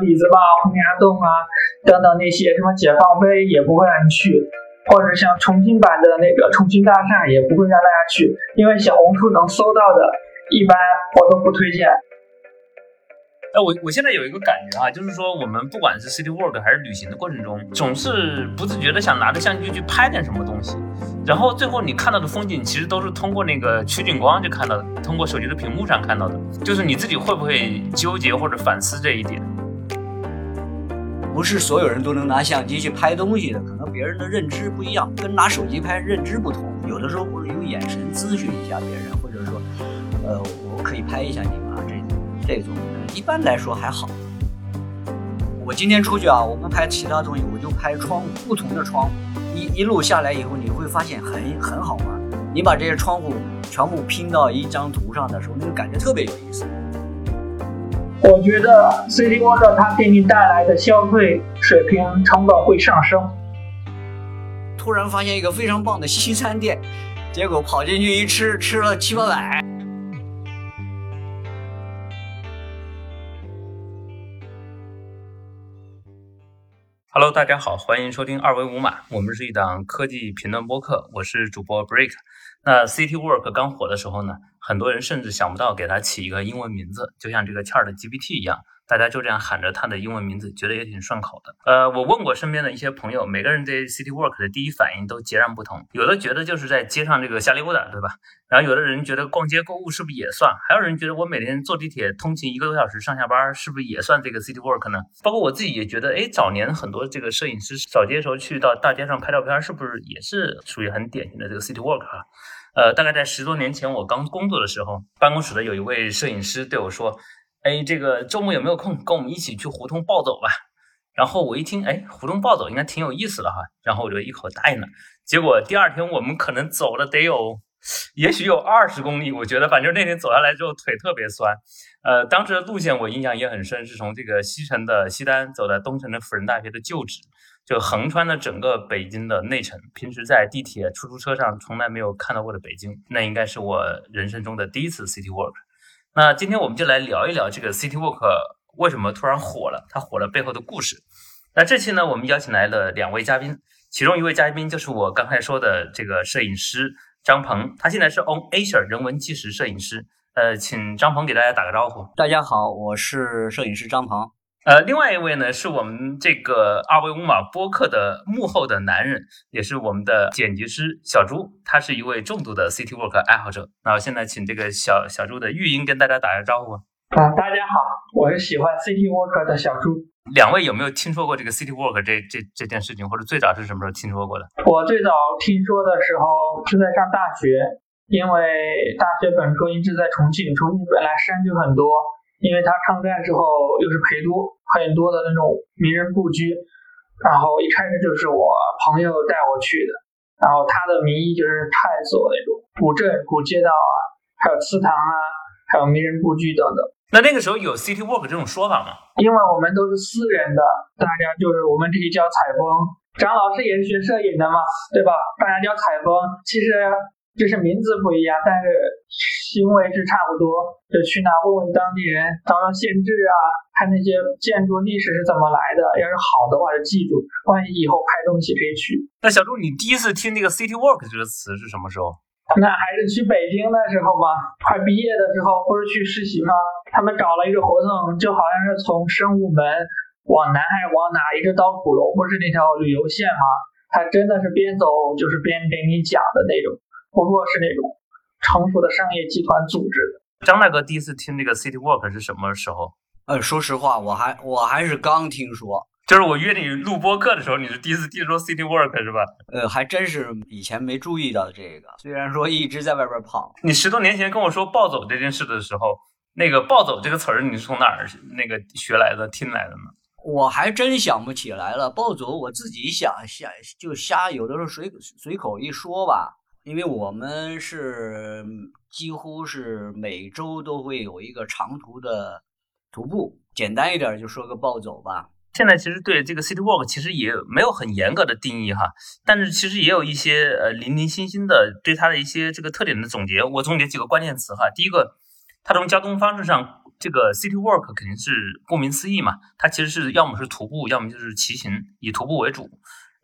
李子坝、洪崖洞啊等等那些什么解放碑也不会让你去，或者像重庆版的那个重庆大厦也不会让大家去，因为小红书能搜到的，一般我都不推荐。哎，我我现在有一个感觉哈，就是说我们不管是 city walk 还是旅行的过程中，总是不自觉的想拿着相机去拍点什么东西，然后最后你看到的风景其实都是通过那个取景光就看到的，通过手机的屏幕上看到的。就是你自己会不会纠结或者反思这一点？不是所有人都能拿相机去拍东西的，可能别人的认知不一样，跟拿手机拍认知不同。有的时候或者用眼神咨询一下别人，或者说，呃，我可以拍一下你吗？这这种。一般来说还好。我今天出去啊，我不拍其他东西，我就拍窗户，不同的窗户。一一路下来以后，你会发现很很好玩。你把这些窗户全部拼到一张图上的时候，那个感觉特别有意思。我觉得 City Walk 它给你带来的消费水平成本会上升。突然发现一个非常棒的西餐店，结果跑进去一吃，吃了七八百。Hello，大家好，欢迎收听二维五码，我们是一档科技评论播客，我是主播 Break。那 City Work 刚火的时候呢，很多人甚至想不到给它起一个英文名字，就像这个 Chat GPT 一样。大家就这样喊着他的英文名字，觉得也挺顺口的。呃，我问过身边的一些朋友，每个人对 City Walk 的第一反应都截然不同。有的觉得就是在街上这个瞎溜达，对吧？然后有的人觉得逛街购物是不是也算？还有人觉得我每天坐地铁通勤一个多小时上下班，是不是也算这个 City Walk 呢？包括我自己也觉得，哎，早年很多这个摄影师扫街的时候去到大街上拍照片，是不是也是属于很典型的这个 City Walk 啊？呃，大概在十多年前我刚工作的时候，办公室的有一位摄影师对我说。哎，这个周末有没有空，跟我们一起去胡同暴走吧？然后我一听，哎，胡同暴走应该挺有意思的哈，然后我就一口答应了。结果第二天我们可能走了得有，也许有二十公里，我觉得反正那天走下来之后腿特别酸。呃，当时的路线我印象也很深，是从这个西城的西单走到东城的辅仁大学的旧址，就横穿了整个北京的内城。平时在地铁、出租车上从来没有看到过的北京，那应该是我人生中的第一次 city walk。那今天我们就来聊一聊这个 City Walk 为什么突然火了，它火了背后的故事。那这期呢，我们邀请来了两位嘉宾，其中一位嘉宾就是我刚才说的这个摄影师张鹏，他现在是 On Asia 人文纪实摄影师。呃，请张鹏给大家打个招呼。大家好，我是摄影师张鹏。呃，另外一位呢，是我们这个二维五码播客的幕后的男人，也是我们的剪辑师小朱，他是一位重度的 City Work 爱好者。那我现在请这个小小朱的玉英跟大家打个招呼。啊，大家好，我是喜欢 City Work 的小朱。两位有没有听说过这个 City Work 这这这件事情，或者最早是什么时候听说过的？我最早听说的时候是在上大学，因为大学本科一直在重庆，重庆本来山就很多。因为他抗战之后又是陪都，很多的那种名人故居，然后一开始就是我朋友带我去的，然后他的名义就是探索那种古镇、古街道啊，还有祠堂啊，还有名人故居等等。那那个时候有 city walk 这种说法吗？因为我们都是私人的，大家就是我们这里叫采风，张老师也是学摄影的嘛，对吧？大家叫采风，其实。就是名字不一样，但是行为是差不多。就去哪问问当地人，找找县志啊，看那些建筑历史是怎么来的。要是好的话就记住，万一以后拍东西可以去。那小朱，你第一次听那个 city walk 这个词是什么时候？那还是去北京的时候嘛，快毕业的时候不是去实习吗？他们搞了一个活动，就好像是从生物门往南还是往哪，一直到鼓楼，不是那条旅游线吗？他真的是边走就是边给你讲的那种。不过是那种成熟的商业集团组织的。张大哥第一次听那个 City Walk 是什么时候？呃，说实话，我还我还是刚听说，就是我约你录播课的时候，你是第一次听说 City Work 是吧？呃，还真是以前没注意到这个。虽然说一直在外边跑，你十多年前跟我说暴走这件事的时候，那个暴走这个词儿你是从哪儿那个学来的、听来的呢？我还真想不起来了。暴走我自己想想就瞎，有的时候随随口一说吧。因为我们是几乎是每周都会有一个长途的徒步，简单一点就说个暴走吧。现在其实对这个 city walk 其实也没有很严格的定义哈，但是其实也有一些呃零零星星的对它的一些这个特点的总结。我总结几个关键词哈，第一个，它从交通方式上这个 City Walk 肯定是顾名思义嘛，它其实是要么是徒步，要么就是骑行，以徒步为主。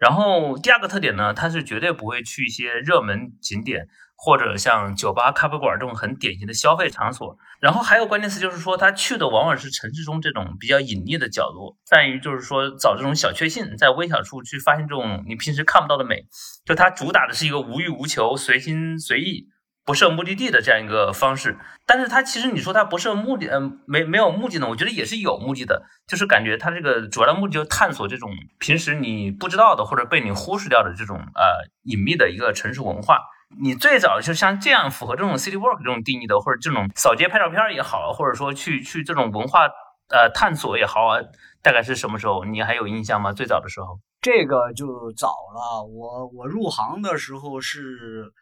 然后第二个特点呢，它是绝对不会去一些热门景点。或者像酒吧、咖啡馆这种很典型的消费场所，然后还有关键词就是说，他去的往往是城市中这种比较隐秘的角落，在于就是说找这种小确幸，在微小处去发现这种你平时看不到的美。就它主打的是一个无欲无求、随心随意、不设目的地的这样一个方式。但是它其实你说它不设目的，嗯，没没有目的呢？我觉得也是有目的的，就是感觉它这个主要的目的就是探索这种平时你不知道的或者被你忽视掉的这种呃隐秘的一个城市文化。你最早就像这样符合这种 city walk 这种定义的，或者这种扫街拍照片也好，或者说去去这种文化呃探索也好啊，大概是什么时候？你还有印象吗？最早的时候，这个就早了。我我入行的时候是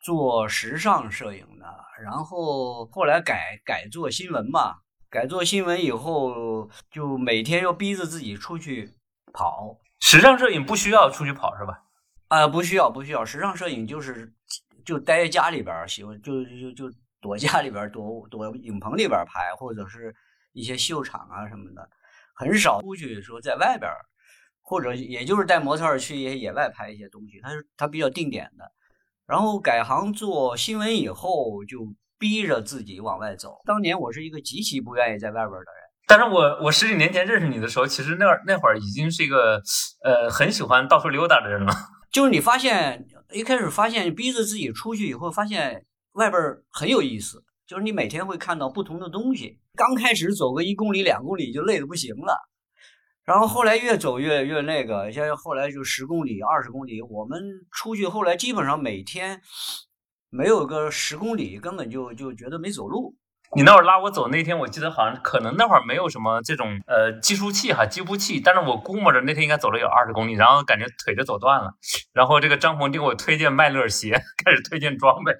做时尚摄影的，然后后来改改做新闻嘛，改做新闻以后，就每天要逼着自己出去跑。时尚摄影不需要出去跑是吧？啊，不需要，不需要。时尚摄影就是就待在家里边喜欢就就就躲家里边躲躲影棚里边拍，或者是一些秀场啊什么的，很少出去说在外边或者也就是带模特去一些野外拍一些东西。它是它比较定点的。然后改行做新闻以后，就逼着自己往外走。当年我是一个极其不愿意在外边的人。但是我我十几年前认识你的时候，其实那那会儿已经是一个呃很喜欢到处溜达的人了。就是你发现一开始发现逼着自己出去以后，发现外边很有意思。就是你每天会看到不同的东西。刚开始走个一公里、两公里就累得不行了，然后后来越走越越那个，像后来就十公里、二十公里。我们出去后来基本上每天没有个十公里，根本就就觉得没走路。你那会儿拉我走那天，我记得好像可能那会儿没有什么这种呃计数器哈计步器，但是我估摸着那天应该走了有二十公里，然后感觉腿就走断了。然后这个张鹏就给我推荐麦乐鞋，开始推荐装备。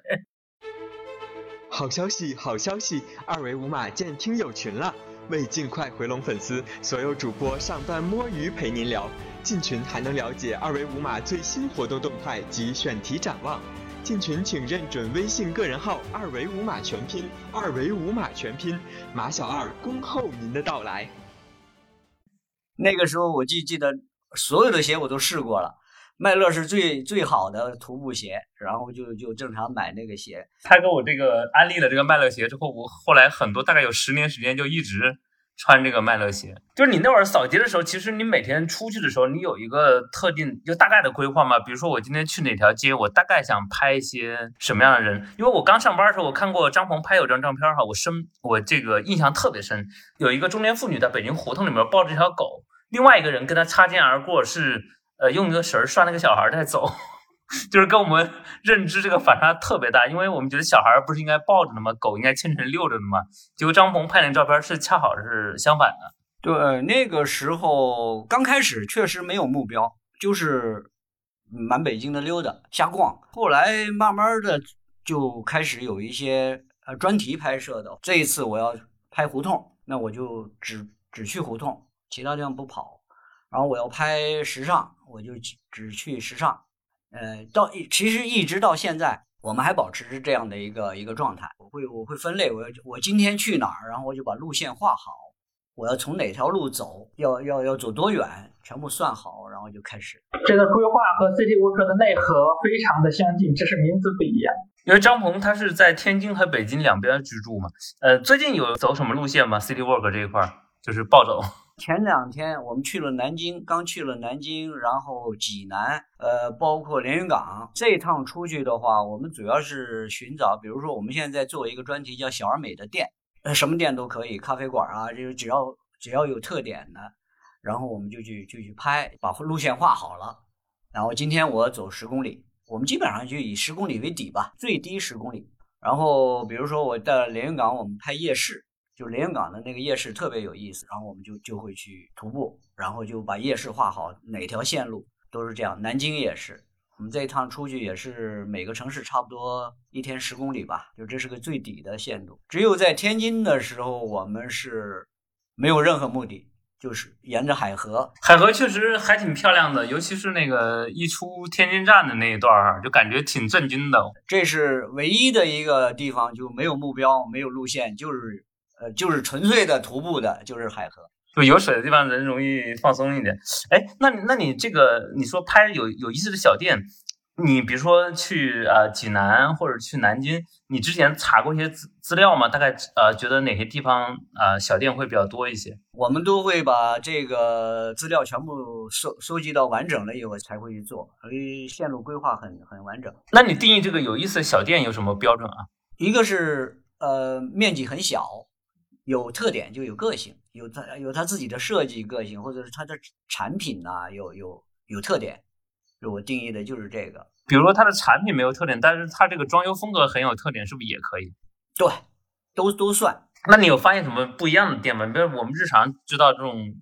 好消息，好消息，二维码建听友群了！为尽快回笼粉丝，所有主播上班摸鱼陪您聊，进群还能了解二维五码最新活动动态及选题展望。进群请认准微信个人号“二维五码全拼”，二维五码全拼，马小二恭候您的到来。那个时候我记记得所有的鞋我都试过了，麦乐是最最好的徒步鞋，然后就就正常买那个鞋。他给我这个安利了这个麦乐鞋之后，我后来很多大概有十年时间就一直。穿这个麦乐鞋，就是你那会儿扫街的时候，其实你每天出去的时候，你有一个特定就大概的规划吗？比如说我今天去哪条街，我大概想拍一些什么样的人？因为我刚上班的时候，我看过张鹏拍有张照片哈，我深我这个印象特别深，有一个中年妇女在北京胡同里面抱着一条狗，另外一个人跟她擦肩而过，是呃用一个绳拴那个小孩在走。就是跟我们认知这个反差特别大，因为我们觉得小孩不是应该抱着的吗？狗应该牵着遛着的吗？结果张鹏拍那照片是恰好是相反的。对，那个时候刚开始确实没有目标，就是满北京的溜达瞎逛。后来慢慢的就开始有一些呃专题拍摄的。这一次我要拍胡同，那我就只只去胡同，其他地方不跑。然后我要拍时尚，我就只去时尚。呃，到其实一直到现在，我们还保持着这样的一个一个状态。我会我会分类，我我今天去哪儿，然后我就把路线画好，我要从哪条路走，要要要走多远，全部算好，然后就开始。这个规划和 City Walk 的内核非常的相近，只是名字不一样。因为张鹏他是在天津和北京两边居住嘛，呃，最近有走什么路线吗？City Walk 这一块就是暴走。前两天我们去了南京，刚去了南京，然后济南，呃，包括连云港。这趟出去的话，我们主要是寻找，比如说我们现在在做一个专题叫“小而美”的店，呃，什么店都可以，咖啡馆啊，就是只要只要有特点的，然后我们就去就去拍，把路线画好了。然后今天我走十公里，我们基本上就以十公里为底吧，最低十公里。然后比如说我在连云港，我们拍夜市。就连云港的那个夜市特别有意思，然后我们就就会去徒步，然后就把夜市画好，哪条线路都是这样。南京也是，我们这一趟出去也是每个城市差不多一天十公里吧，就这是个最底的限度。只有在天津的时候，我们是没有任何目的，就是沿着海河。海河确实还挺漂亮的，尤其是那个一出天津站的那一段儿，就感觉挺震惊的。这是唯一的一个地方，就没有目标，没有路线，就是。呃，就是纯粹的徒步的，就是海河。就有水的地方，人容易放松一点。哎，那那你这个你说拍有有意思的小店，你比如说去呃济南或者去南京，你之前查过一些资资料吗？大概呃觉得哪些地方呃小店会比较多一些？我们都会把这个资料全部收收集到完整了以后才会去做，所以线路规划很很完整。那你定义这个有意思的小店有什么标准啊？一个是呃面积很小，有特点就有个性。有他有他自己的设计个性，或者是他的产品呐，有有有特点。我定义的就是这个。比如说它的产品没有特点，但是它这个装修风格很有特点，是不是也可以？对，都都算。那你有发现什么不一样的店吗？比如我们日常知道这种。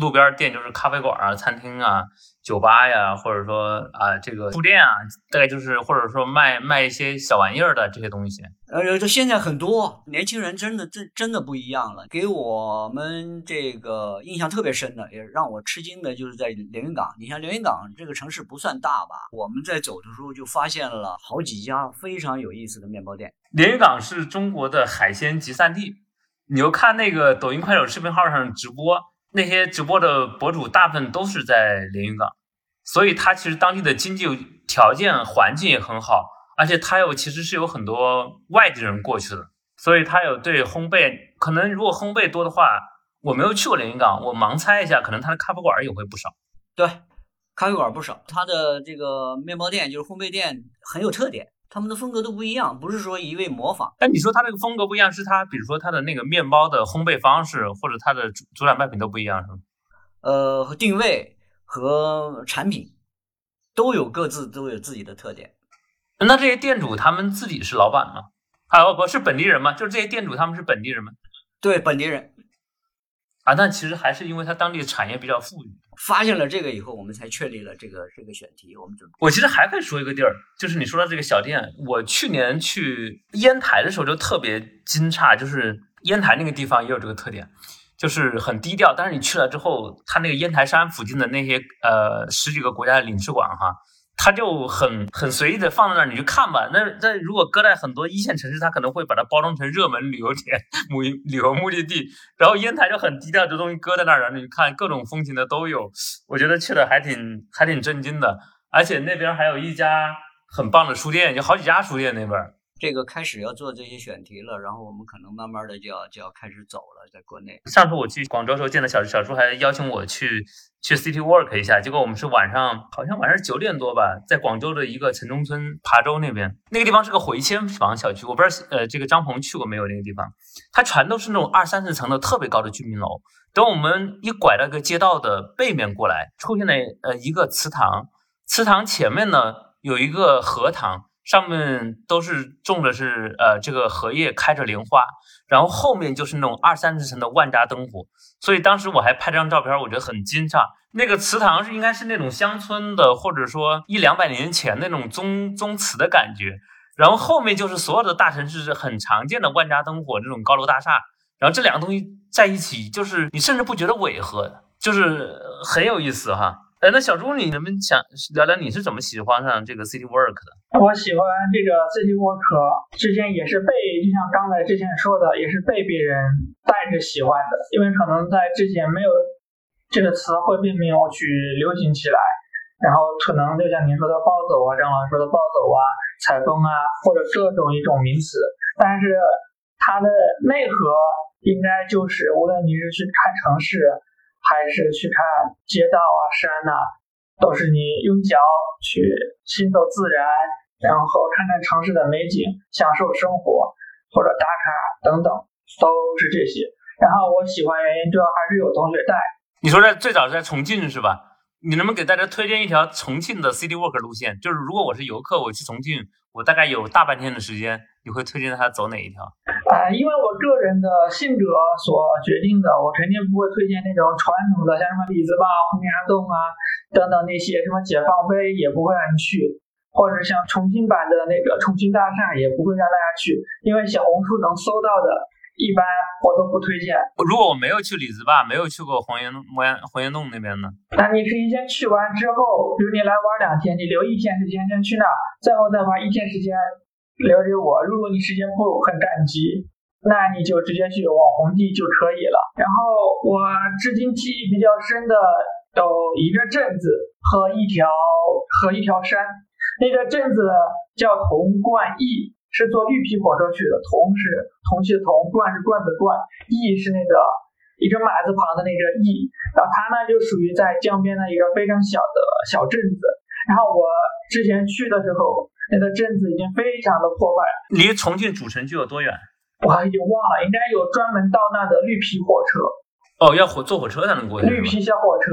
路边店就是咖啡馆啊、餐厅啊、酒吧呀，或者说啊这个书店啊，大概就是或者说卖卖一些小玩意儿的这些东西。呃，这现在很多年轻人真的真真的不一样了。给我们这个印象特别深的，也让我吃惊的就是在连云港。你像连云港这个城市不算大吧？我们在走的时候就发现了好几家非常有意思的面包店。连云港是中国的海鲜集散地，你就看那个抖音、快手视频号上直播。那些直播的博主大部分都是在连云港，所以它其实当地的经济条件环境也很好，而且它又其实是有很多外地人过去的，所以它有对烘焙，可能如果烘焙多的话，我没有去过连云港，我盲猜一下，可能它的咖啡馆也会不少。对，咖啡馆不少，它的这个面包店就是烘焙店很有特点。他们的风格都不一样，不是说一味模仿。但你说他这个风格不一样，是他，比如说他的那个面包的烘焙方式，或者他的主主产卖品都不一样，是吗？呃，定位和产品都有各自都有自己的特点。那这些店主他们自己是老板吗？啊，不是本地人吗？就是这些店主他们是本地人吗？对，本地人。啊，但其实还是因为它当地的产业比较富裕。发现了这个以后，我们才确立了这个这个选题。我们准备，我其实还可以说一个地儿，就是你说到这个小店。我去年去烟台的时候就特别惊诧，就是烟台那个地方也有这个特点，就是很低调。但是你去了之后，它那个烟台山附近的那些呃十几个国家的领事馆哈。他就很很随意的放在那儿，你去看吧。那那如果搁在很多一线城市，它可能会把它包装成热门旅游点、旅游目的地。然后烟台就很低调，这东西搁在那儿，然后你看各种风情的都有。我觉得去的还挺还挺震惊的，而且那边还有一家很棒的书店，有好几家书店那边。这个开始要做这些选题了，然后我们可能慢慢的就要就要开始走了，在国内。上次我去广州时候见的小小叔还邀请我去去 City Walk 一下，结果我们是晚上好像晚上九点多吧，在广州的一个城中村琶洲那边，那个地方是个回迁房小区，我不知道呃这个张鹏去过没有那个地方，它全都是那种二三十层的特别高的居民楼。等我们一拐到一个街道的背面过来，出现了呃一个祠堂，祠堂前面呢有一个荷塘。上面都是种的是呃这个荷叶开着莲花，然后后面就是那种二三十层的万家灯火，所以当时我还拍张照片，我觉得很惊诧。那个祠堂是应该是那种乡村的，或者说一两百年前那种宗宗祠的感觉，然后后面就是所有的大城市是很常见的万家灯火这种高楼大厦，然后这两个东西在一起，就是你甚至不觉得违和，就是很有意思哈。哎，那小朱，你能不能想聊聊你是怎么喜欢上这个 City Work 的？我喜欢这个 City Work，之前也是被，就像刚才之前说的，也是被别人带着喜欢的，因为可能在之前没有这个词汇并没有去流行起来，然后可能就像您说的暴走啊，张老师说的暴走啊、采风啊，或者各种一种名词，但是它的内核应该就是，无论你是去看城市。还是去看街道啊、山呐，都是你用脚去行走自然，然后看看城市的美景，享受生活或者打卡等等，都是这些。然后我喜欢原因主要还是有同学带。你说在最早在重庆是吧？你能不能给大家推荐一条重庆的 City Walk 路线？就是如果我是游客，我去重庆，我大概有大半天的时间。你会推荐他走哪一条？啊，因为我个人的性格所决定的，我肯定不会推荐那种传统的，像什么李子坝、洪崖洞啊等等那些什么解放碑也不会让你去，或者像重庆版的那个重庆大厦也不会让大家去，因为小红书能搜到的，一般我都不推荐。如果我没有去李子坝，没有去过黄岩黄岩黄岩洞那边呢？那你可以先去完之后，比如你来玩两天，你留一天时间先去那，最后再花一天时间。了解我，如果你时间不很赶急，那你就直接去网红地就可以了。然后我至今记忆比较深的有一个镇子和一条和一条山。那个镇子叫潼关驿，是坐绿皮火车去的。潼是铜器的铜，罐是罐子罐，驿是那个一个马字旁的那个驿。然后它呢就属于在江边的一个非常小的小镇子。然后我之前去的时候，那个镇子已经非常的破败。离重庆主城区有多远？我已经忘了，应该有专门到那的绿皮火车。哦，要火坐火车才能过去。绿皮小火车，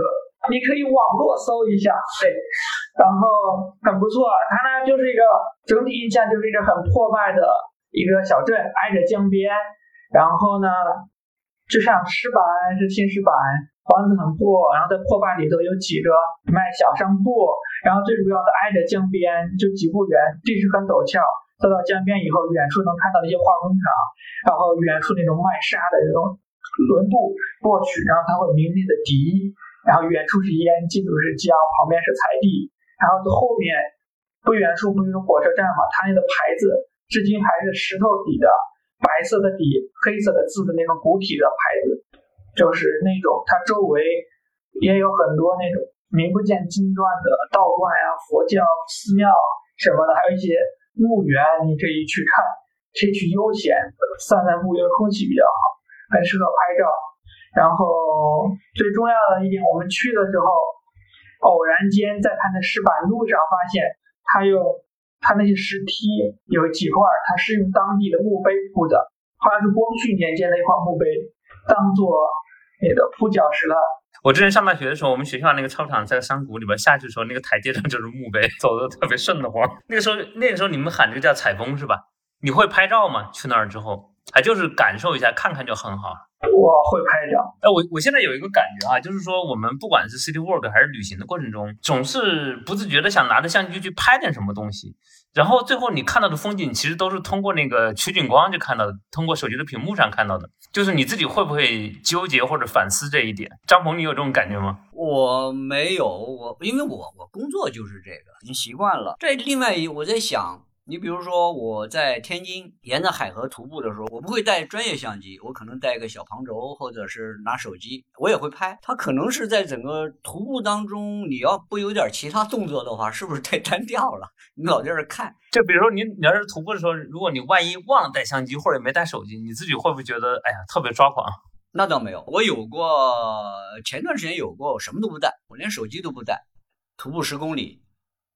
你可以网络搜一下，对，然后很不错。它呢就是一个整体印象就是一个很破败的一个小镇，挨着江边，然后呢就像石板是青石板。房子很破，然后在破败里头有几个卖小商铺，然后最主要的挨着江边，就几步远，地势很陡峭。走到江边以后，远处能看到一些化工厂，然后远处那种卖沙的那种轮渡过去，然后它会明丽的笛，然后远处是烟，近处是江，旁边是菜地，然后后面不远处不就是火车站嘛？它那个牌子至今还是石头底的，白色的底，黑色的字的那种古体的牌子。就是那种，它周围也有很多那种名不见经传的道观呀、佛教寺庙什么的，还有一些墓园，你可以去看，可以去悠闲散散步，因为空气比较好，很适合拍照。然后最重要的一点，我们去的时候，偶然间在它的石板路上发现，它有它那些石梯有几块，它是用当地的墓碑铺的，好像是光绪年间的一块墓碑，当做。那个铺脚石了。我之前上大学的时候，我们学校那个操场在山谷里边，下去的时候那个台阶上就是墓碑，走的特别顺的慌。那个时候，那个时候你们喊这个叫采风是吧？你会拍照吗？去那儿之后，还就是感受一下，看看就很好。我会拍照。哎，我我现在有一个感觉啊，就是说我们不管是 city walk 还是旅行的过程中，总是不自觉的想拿着相机去拍点什么东西。然后最后你看到的风景，其实都是通过那个取景光就看到的，通过手机的屏幕上看到的。就是你自己会不会纠结或者反思这一点？张鹏，你有这种感觉吗？我没有，我因为我我工作就是这个，已经习惯了。这另外一，我在想。你比如说，我在天津沿着海河徒步的时候，我不会带专业相机，我可能带一个小旁轴，或者是拿手机，我也会拍。它可能是在整个徒步当中，你要不有点其他动作的话，是不是太单调了？你老在这看。就比如说，你你要是徒步的时候，如果你万一忘了带相机，或者没带手机，你自己会不会觉得，哎呀，特别抓狂？那倒没有，我有过，前段时间有过，我什么都不带，我连手机都不带，徒步十公里。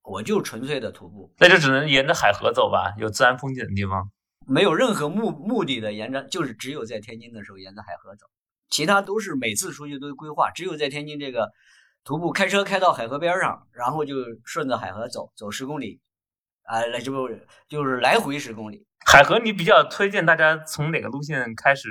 我就纯粹的徒步，那就只能沿着海河走吧，有自然风景的地方，没有任何目目的的沿着，就是只有在天津的时候沿着海河走，其他都是每次出去都规划，只有在天津这个徒步开车开到海河边上，然后就顺着海河走，走十公里，啊，那就就是来回十公里。海河，你比较推荐大家从哪个路线开始，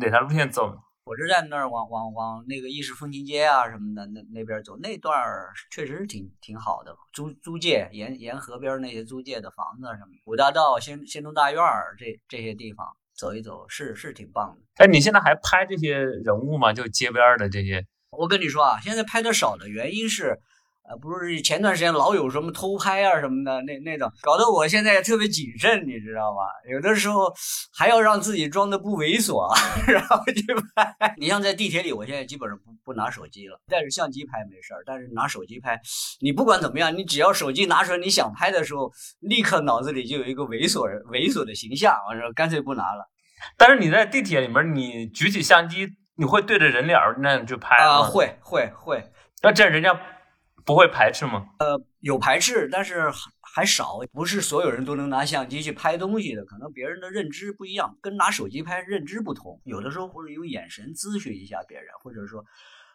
哪条路线走？火车站那儿往往往那个意式风情街啊什么的那那边走，那段儿确实是挺挺好的，租租界沿沿河边那些租界的房子什么，五大道、仙仙东大院儿这这些地方走一走是是挺棒的。哎，你现在还拍这些人物吗？就街边的这些？我跟你说啊，现在拍的少的原因是。呃，不是前段时间老有什么偷拍啊什么的，那那种搞得我现在特别谨慎，你知道吧？有的时候还要让自己装的不猥琐，然后去拍。你像在地铁里，我现在基本上不不拿手机了，带着相机拍没事儿，但是拿手机拍，你不管怎么样，你只要手机拿出来，你想拍的时候，立刻脑子里就有一个猥琐猥琐的形象，我说干脆不拿了。但是你在地铁里面，你举起相机，你会对着人脸那样去拍啊？会会会。那这样人家。不会排斥吗？呃，有排斥，但是还少。不是所有人都能拿相机去拍东西的，可能别人的认知不一样，跟拿手机拍认知不同。有的时候或者用眼神咨询一下别人，或者说，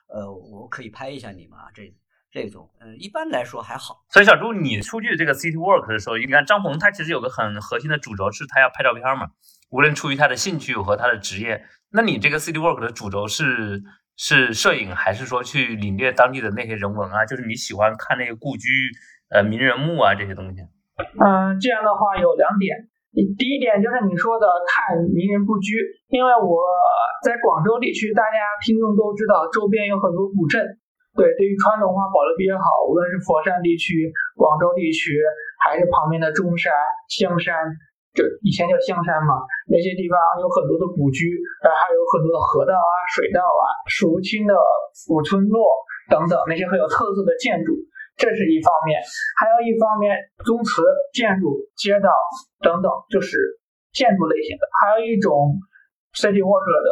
呃，我可以拍一下你吗？这这种，嗯，一般来说还好。所以小朱，你出去这个 city work 的时候，你看张鹏他其实有个很核心的主轴是他要拍照片嘛，无论出于他的兴趣和他的职业。那你这个 city work 的主轴是？是摄影，还是说去领略当地的那些人文啊？就是你喜欢看那些故居、呃名人墓啊这些东西。嗯，这样的话有两点。第一点就是你说的看名人故居，因为我在广州地区，大家听众都知道，周边有很多古镇，对，对于传统文化保留比较好。无论是佛山地区、广州地区，还是旁边的中山、香山，就以前叫香山嘛，那些地方有很多的古居，然后还有很多的河道啊、水道啊、数不清的古村落等等那些很有特色的建筑，这是一方面；还有一方面，宗祠、建筑、街道等等，就是建筑类型的；还有一种 city walk 的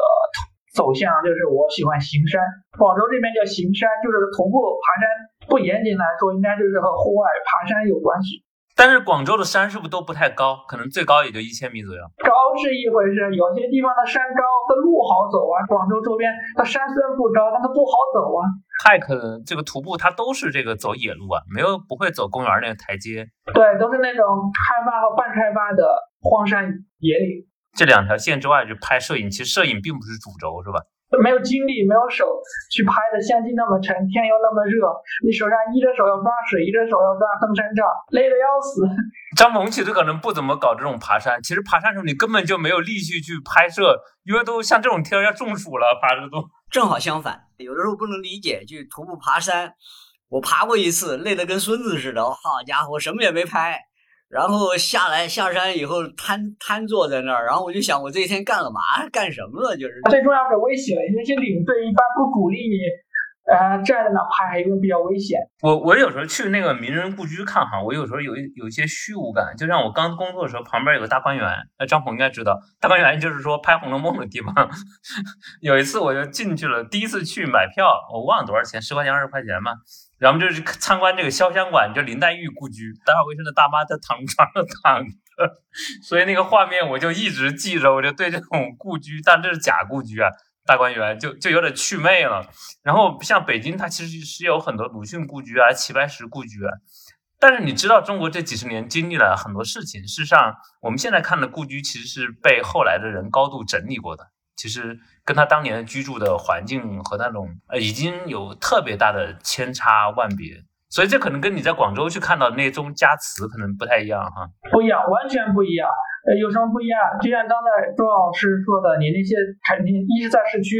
走向，就是我喜欢行山。广州这边叫行山，就是徒步爬山，不严谨来说，应该就是和户外爬山有关系。但是广州的山是不是都不太高？可能最高也就一千米左右。高是一回事，有些地方的山高，它路好走啊。广州周边，它山虽然不高，但它不好走啊。泰克这个徒步，它都是这个走野路啊，没有不会走公园那个台阶。对，都是那种开发和半开发的荒山野岭。这两条线之外，就拍摄影，其实摄影并不是主轴，是吧？没有精力，没有手去拍的相机那么沉，天又那么热，你手上一只手要抓水，一只手要抓登山杖，累得要死。张萌其实可能不怎么搞这种爬山，其实爬山的时候你根本就没有力气去拍摄，因为都像这种天要中暑了，爬着都。正好相反，有的时候不能理解，去徒步爬山，我爬过一次，累得跟孙子似的，好家伙，什么也没拍。然后下来下山以后瘫瘫坐在那儿，然后我就想我这一天干了嘛？干什么了？就是最重要是危险，那些领队一般不鼓励你，呃，站在那拍，因为比较危险。我我有时候去那个名人故居看哈，我有时候有一有一些虚无感，就像我刚工作的时候，旁边有个大观园，呃张鹏应该知道，大观园就是说拍《红楼梦》的地方。有一次我就进去了，第一次去买票，我忘了多少钱，十块钱二十块钱嘛。然后就是参观这个潇湘馆，就林黛玉故居，打扫卫生的大妈在躺床上躺着，所以那个画面我就一直记着，我就对这种故居，但这是假故居啊，大观园就 就有点祛魅了。然后像北京，它其实是有很多鲁迅故居啊、齐白石故居啊，但是你知道中国这几十年经历了很多事情，事实上我们现在看的故居其实是被后来的人高度整理过的。其实跟他当年居住的环境和那种呃已经有特别大的千差万别，所以这可能跟你在广州去看到的那宗家祠可能不太一样哈。不一样，完全不一样。呃，有什么不一样？就像刚才周老师说的，你那些肯定一是在市区，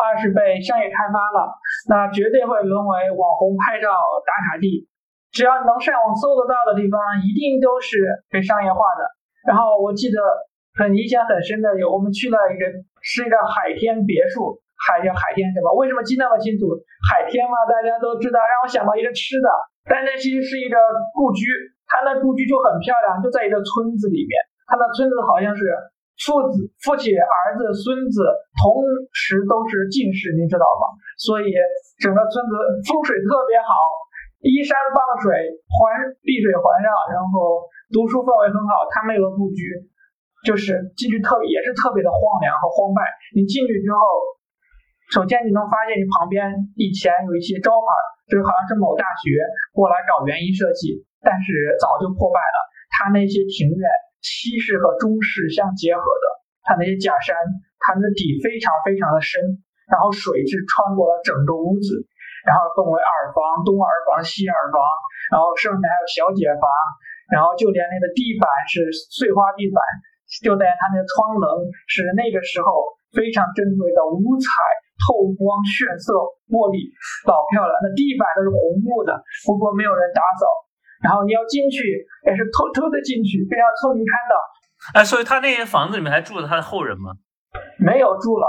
二是被商业开发了，那绝对会沦为网红拍照打卡地。只要能上网搜得到的地方，一定都是被商业化的。然后我记得很印象很深的有，我们去了一个。是一个海天别墅，海叫海天什么？为什么记那么清楚？海天嘛，大家都知道，让我想到一个吃的。但那其实是一个故居，它那故居就很漂亮，就在一个村子里面。它那村子好像是父子、父亲、儿子、孙子同时都是进士，你知道吗？所以整个村子风水特别好，依山傍水，环碧水环绕，然后读书氛围很好。他们有个故居。就是进去特别也是特别的荒凉和荒败。你进去之后，首先你能发现你旁边以前有一些招牌，就是好像是某大学过来搞园艺设计，但是早就破败了。它那些庭院西式和中式相结合的，它那些假山，它的底非常非常的深，然后水是穿过了整个屋子，然后分为耳房、东耳房、西耳房，然后上面还有小姐房，然后就连那个地板是碎花地板。就在他那个窗棱是那个时候非常珍贵的五彩透光炫色玻璃，老漂亮。那地板都是红木的，不过没有人打扫。然后你要进去也是偷偷的进去，不要村民看到。哎，所以他那些房子里面还住着他的后人吗？没有住了，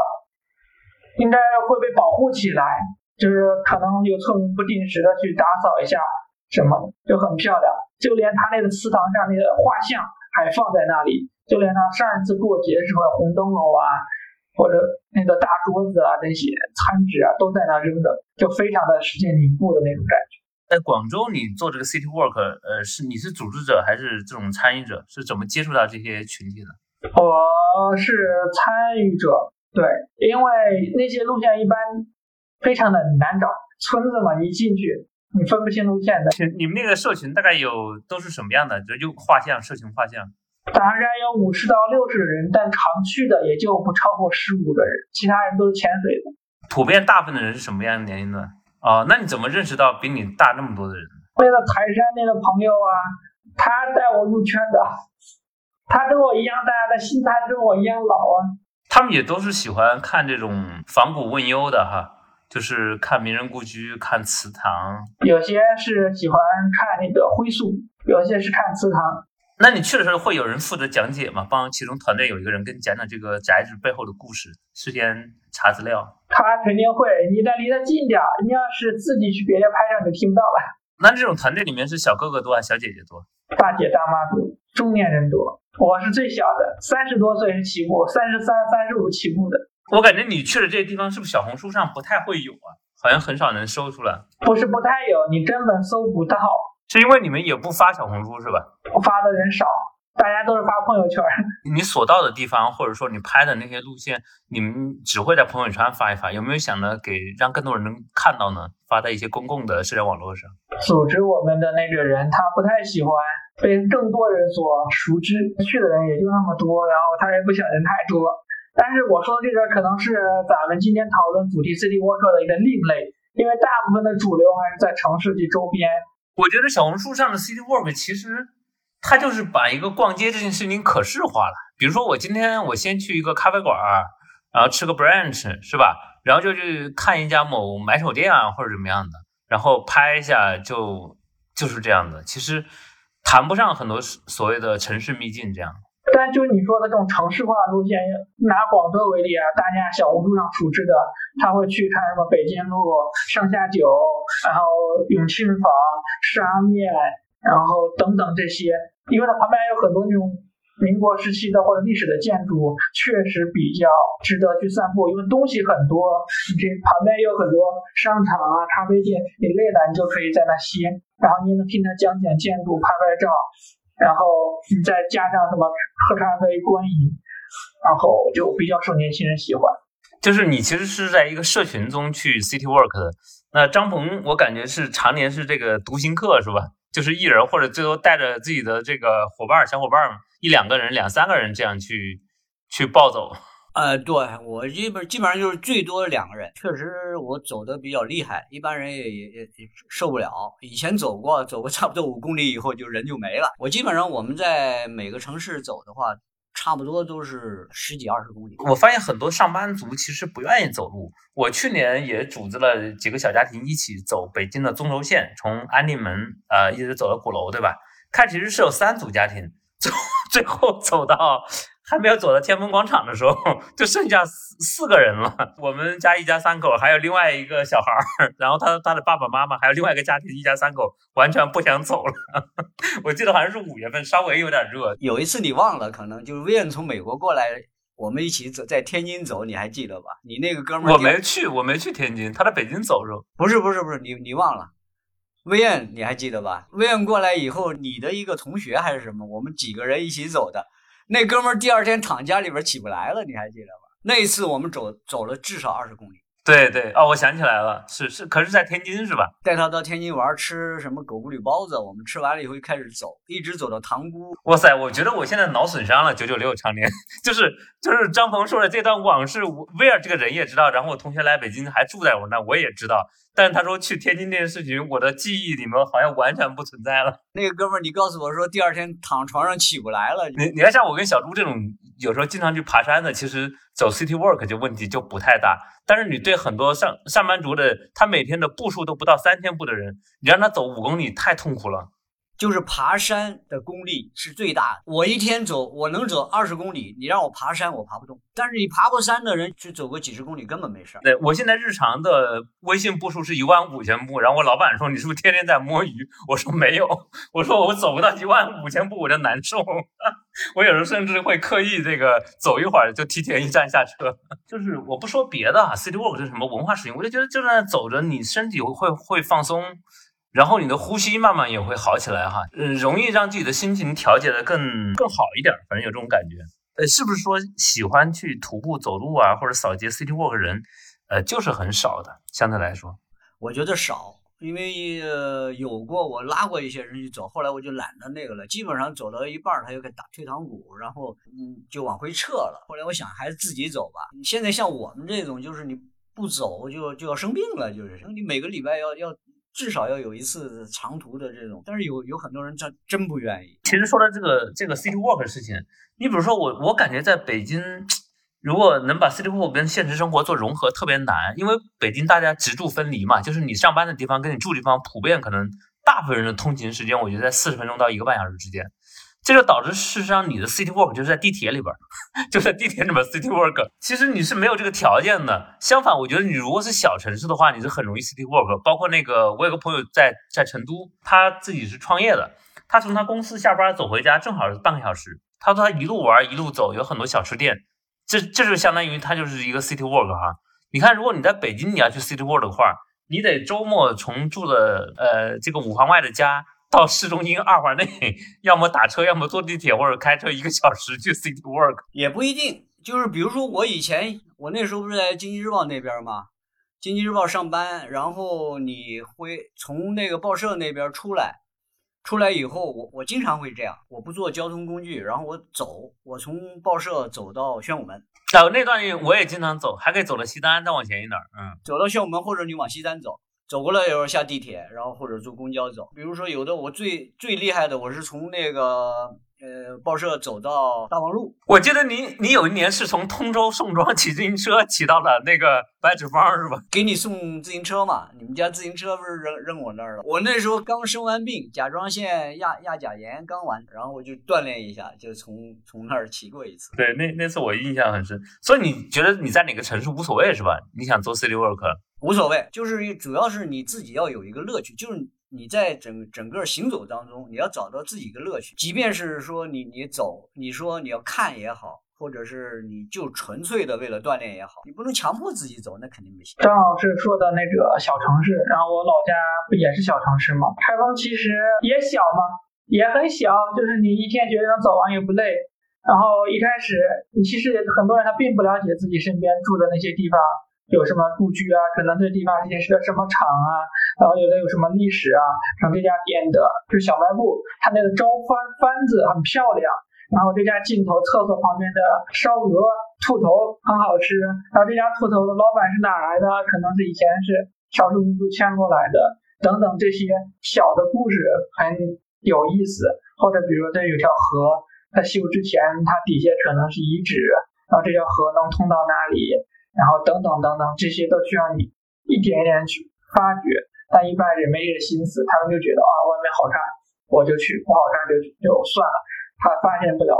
应该会被保护起来，就是可能有村民不定时的去打扫一下，什么就很漂亮。就连他那个祠堂上那个画像还放在那里。就连他上一次过节时候，红灯笼啊，或者那个大桌子啊，那些餐纸啊，都在那扔着，就非常的时间凝固的那种感觉。在广州，你做这个 City Work，呃，是你是组织者还是这种参与者？是怎么接触到这些群体的？我是参与者，对，因为那些路线一般非常的难找，村子嘛，你一进去你分不清路线的。你们那个社群大概有都是什么样的？就就画像，社群画像。大概有五十到六十人，但常去的也就不超过十五个人，其他人都是潜水的。普遍大部分的人是什么样的年龄段？哦，那你怎么认识到比你大那么多的人？为了台山那个朋友啊，他带我入圈的，他跟我一样大，他心态跟我一样老啊。他们也都是喜欢看这种仿古问幽的哈，就是看名人故居、看祠堂。有些是喜欢看那个灰塑，有些是看祠堂。那你去的时候会有人负责讲解吗？帮其中团队有一个人跟你讲讲这个宅子背后的故事，事先查资料。他肯定会，你得离他近点儿。你要是自己去别人拍照，就听不到了。那这种团队里面是小哥哥多还是小姐姐多？大姐大妈多，中年人多。我是最小的，三十多岁是起步，三十三、三十五起步的。我感觉你去的这些地方是不是小红书上不太会有啊？好像很少能搜出来。不是不太有，你根本搜不到。是因为你们也不发小红书是吧？我发的人少。大家都是发朋友圈。你所到的地方，或者说你拍的那些路线，你们只会在朋友圈发一发，有没有想着给让更多人能看到呢？发在一些公共的社交网络上。组织我们的那个人，他不太喜欢被更多人所熟知，去的人也就那么多，然后他也不想人太多。但是我说的这个可能是咱们今天讨论主题 City Walk 的一个另类，因为大部分的主流还是在城市及周边。我觉得小红书上的 City Walk 其实。它就是把一个逛街这件事情可视化了。比如说，我今天我先去一个咖啡馆，然后吃个 brunch，是吧？然后就去看一家某买手店啊，或者怎么样的，然后拍一下，就就是这样的。其实谈不上很多所谓的城市秘境这样。但就你说的这种城市化路线，拿广州为例啊，大家小红书上熟知的，他会去看什么北京路、上下九，然后永庆坊、沙面。然后等等这些，因为它旁边有很多那种民国时期的或者历史的建筑，确实比较值得去散步。因为东西很多，你这旁边有很多商场啊、咖啡店，你累了你就可以在那歇，然后你也能听他讲讲建筑、拍拍照，然后你再加上什么喝咖啡、观影，然后就比较受年轻人喜欢。就是你其实是在一个社群中去 city work 的。那张鹏，我感觉是常年是这个独行客，是吧？就是一人，或者最多带着自己的这个伙伴、小伙伴一两个人、两三个人这样去去暴走。呃，对我基本基本上就是最多两个人。确实我走的比较厉害，一般人也也也受不了。以前走过，走过差不多五公里以后就人就没了。我基本上我们在每个城市走的话。差不多都是十几二十公里。我发现很多上班族其实不愿意走路。我去年也组织了几个小家庭一起走北京的中轴线，从安定门呃一直走到鼓楼，对吧？看其实是有三组家庭，最最后走到。还没有走到天安门广场的时候，就剩下四四个人了。我们家一家三口，还有另外一个小孩儿，然后他他的爸爸妈妈，还有另外一个家庭，一家三口完全不想走了。我记得好像是五月份，稍微有点热。有一次你忘了，可能就是威恩从美国过来，我们一起走在天津走，你还记得吧？你那个哥们儿我没去，我没去天津，他在北京走着。不是不是不是，你你忘了，威恩你还记得吧？威恩过来以后，你的一个同学还是什么，我们几个人一起走的。那哥们儿第二天躺家里边起不来了，你还记得吗？那一次我们走走了至少二十公里。对对哦，我想起来了，是是，可是在天津是吧？带他到天津玩，吃什么狗不理包子？我们吃完了以后就开始走，一直走到塘沽。哇塞，我觉得我现在脑损伤了。九九六常年 就是就是张鹏说的这段往事，威尔这个人也知道。然后我同学来北京还住在我那，我也知道。但是他说去天津这件事情，我的记忆里面好像完全不存在了。那个哥们儿，你告诉我说第二天躺床上起不来了。你你看像我跟小朱这种有时候经常去爬山的，其实走 city walk 就问题就不太大。但是你对很多上上班族的，他每天的步数都不到三千步的人，你让他走五公里太痛苦了。就是爬山的功力是最大的。我一天走，我能走二十公里，你让我爬山，我爬不动。但是你爬过山的人去走个几十公里根本没事儿。对我现在日常的微信步数是一万五千步，然后我老板说你是不是天天在摸鱼？我说没有，我说我走不到一万五千步我就难受。我有时候甚至会刻意这个走一会儿就提前一站下车。就是我不说别的啊，City Walk 是什么文化事情，我就觉得就在走着，你身体会会放松。然后你的呼吸慢慢也会好起来哈，嗯，容易让自己的心情调节的更更好一点，反正有这种感觉。呃，是不是说喜欢去徒步走路啊，或者扫街 city walk 人，呃，就是很少的，相对来说，我觉得少，因为呃有过我拉过一些人去走，后来我就懒得那个了，基本上走到一半他就给打退堂鼓，然后嗯就往回撤了。后来我想还是自己走吧。现在像我们这种，就是你不走就就要生病了，就是你每个礼拜要要。至少要有一次长途的这种，但是有有很多人真真不愿意。其实说到这个这个 city walk 的事情，你比如说我，我感觉在北京，如果能把 city walk 跟现实生活做融合，特别难，因为北京大家职住分离嘛，就是你上班的地方跟你住的地方，普遍可能大部分人的通勤时间，我觉得在四十分钟到一个半小时之间。这就导致事实上你的 city work 就是在地铁里边，就在地铁里边 city work，其实你是没有这个条件的。相反，我觉得你如果是小城市的话，你是很容易 city work。包括那个，我有个朋友在在成都，他自己是创业的，他从他公司下班走回家正好是半个小时。他说他一路玩一路走，有很多小吃店，这这就相当于他就是一个 city work 哈。你看，如果你在北京你要去 city work 的话，你得周末从住的呃这个五环外的家。到市中心二环内，要么打车，要么坐地铁或者开车一个小时去 City Walk，也不一定。就是比如说我以前，我那时候不是在经济日报那边吗？经济日报上班，然后你会从那个报社那边出来，出来以后，我我经常会这样，我不坐交通工具，然后我走，我从报社走到宣武门。啊，那段我也经常走，还可以走到西单，再往前一点，嗯，走到宣武门，或者你往西单走。走过来时候下地铁，然后或者坐公交走。比如说有的我最最厉害的，我是从那个。呃，报社走到大望路，我记得你你有一年是从通州宋庄 骑自行车骑到了那个白纸坊是吧？给你送自行车嘛？你们家自行车不是扔扔我那儿了？我那时候刚生完病，甲状腺亚亚甲炎刚完，然后我就锻炼一下，就从从那儿骑过一次。对，那那次我印象很深。所以你觉得你在哪个城市无所谓是吧？你想做 city work 无所谓，就是主要是你自己要有一个乐趣，就是。你在整整个行走当中，你要找到自己的乐趣。即便是说你你走，你说你要看也好，或者是你就纯粹的为了锻炼也好，你不能强迫自己走，那肯定不行。张老师说的那个小城市，然后我老家不也是小城市吗？开封其实也小嘛，也很小，就是你一天觉得能走完也不累。然后一开始，你其实很多人他并不了解自己身边住的那些地方。有什么故居啊？可能这地方之前是个什么厂啊？然后有的有什么历史啊？像这家店的就是小卖部，它那个招番番子很漂亮。然后这家尽头厕所旁边的烧鹅兔头很好吃。然后这家兔头的老板是哪来的？可能是以前是少数民族迁过来的。等等这些小的故事很有意思。或者比如说这有条河，它修之前它底下可能是遗址，然后这条河能通到哪里？然后等等等等，这些都需要你一点一点去发掘，但一般人没这心思，他们就觉得啊，外面好看，我就去；不好看就就算了，他发现不了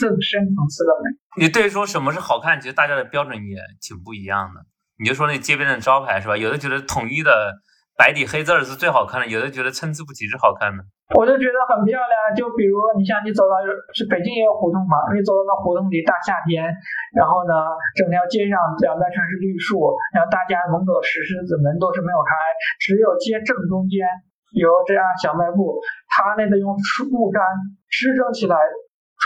更深层次的美。你对于说什么是好看，其实大家的标准也挺不一样的。你就说那街边的招牌是吧？有的觉得统一的。白底黑字是最好看的，有的觉得参差不齐是好看的，我就觉得很漂亮。就比如你像你走到是北京也有胡同嘛，你走到那胡同里，大夏天，然后呢，整条街上两边全是绿树，然后大家门口石狮子门都是没有开，只有街正中间有这样小卖部，它那个用树干支撑起来，